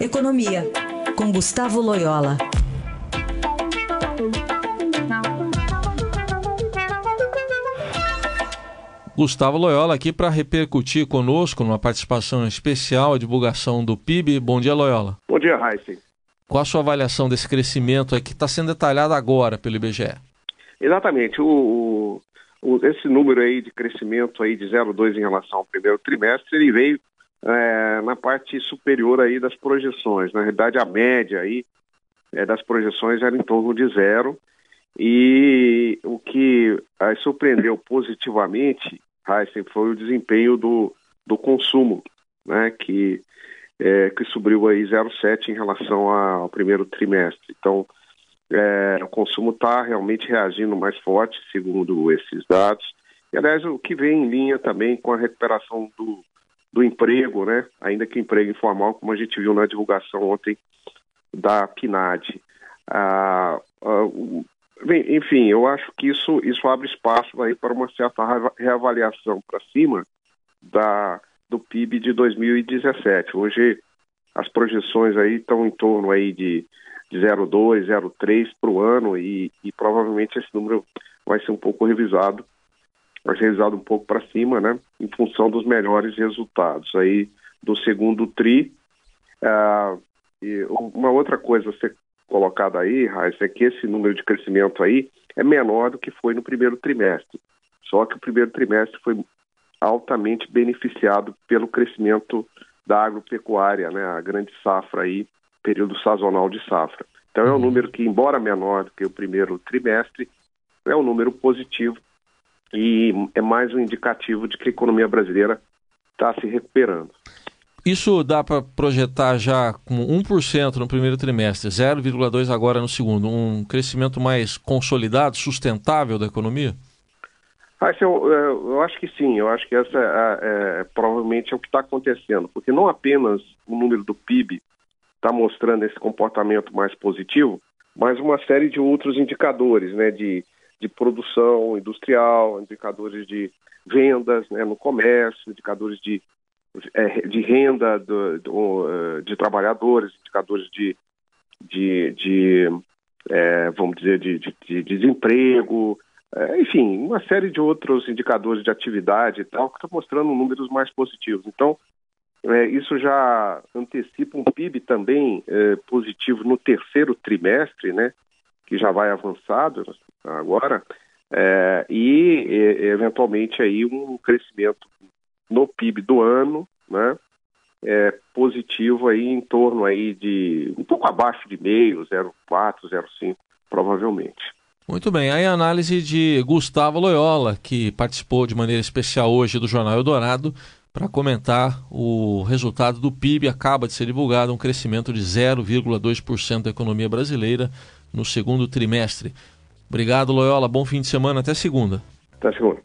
Economia, com Gustavo Loyola. Gustavo Loyola aqui para repercutir conosco numa participação especial a divulgação do PIB. Bom dia, Loyola. Bom dia, Heisen. Qual a sua avaliação desse crescimento que está sendo detalhado agora pelo IBGE? Exatamente. O, o, esse número aí de crescimento aí de 0,2 em relação ao primeiro trimestre, ele veio é, na parte superior aí das projeções. Na realidade, a média aí é, das projeções era em torno de zero. E o que aí, surpreendeu positivamente, Heisen, foi o desempenho do, do consumo, né, que, é, que subiu aí 0,7 em relação ao primeiro trimestre. Então, é, o consumo está realmente reagindo mais forte, segundo esses dados. E, aliás, o que vem em linha também com a recuperação do, do emprego, né? ainda que emprego informal, como a gente viu na divulgação ontem da PNAD. Ah, ah, enfim, eu acho que isso, isso abre espaço aí para uma certa reavaliação para cima da, do PIB de 2017. Hoje as projeções aí estão em torno aí de de 0,2, 0,3 para o ano e, e, provavelmente esse número vai ser um pouco revisado, revisado um pouco para cima, né, em função dos melhores resultados aí do segundo tri. Uh, e uma outra coisa a ser colocada aí, Raíssa, é que esse número de crescimento aí é menor do que foi no primeiro trimestre. Só que o primeiro trimestre foi altamente beneficiado pelo crescimento da agropecuária, né, a grande safra aí período sazonal de safra. Então é um uhum. número que, embora menor do que o primeiro trimestre, é um número positivo e é mais um indicativo de que a economia brasileira está se recuperando. Isso dá para projetar já com 1% no primeiro trimestre, 0,2% agora no segundo, um crescimento mais consolidado, sustentável da economia? Ah, eu, é, eu, acho que sim, eu acho que essa é, é, provavelmente é o que está acontecendo, porque não apenas o número do PIB está mostrando esse comportamento mais positivo, mas uma série de outros indicadores, né, de, de produção industrial, indicadores de vendas né, no comércio, indicadores de, é, de renda do, do, eh, de trabalhadores, indicadores de, de, de é, vamos dizer, de, de, de desemprego, é, enfim, uma série de outros indicadores de atividade e tal, que estão mostrando números mais positivos. Então, é, isso já antecipa um PIB também é, positivo no terceiro trimestre, né, que já vai avançado agora, é, e, e, eventualmente aí um crescimento no PIB do ano, né, é, positivo aí em torno aí de um pouco abaixo de meio, 0,4, 0,5, provavelmente. Muito bem, aí a análise de Gustavo Loyola, que participou de maneira especial hoje do Jornal Eldorado, para comentar o resultado do PIB. Acaba de ser divulgado um crescimento de 0,2% da economia brasileira no segundo trimestre. Obrigado, Loyola. Bom fim de semana. Até segunda. Até segunda.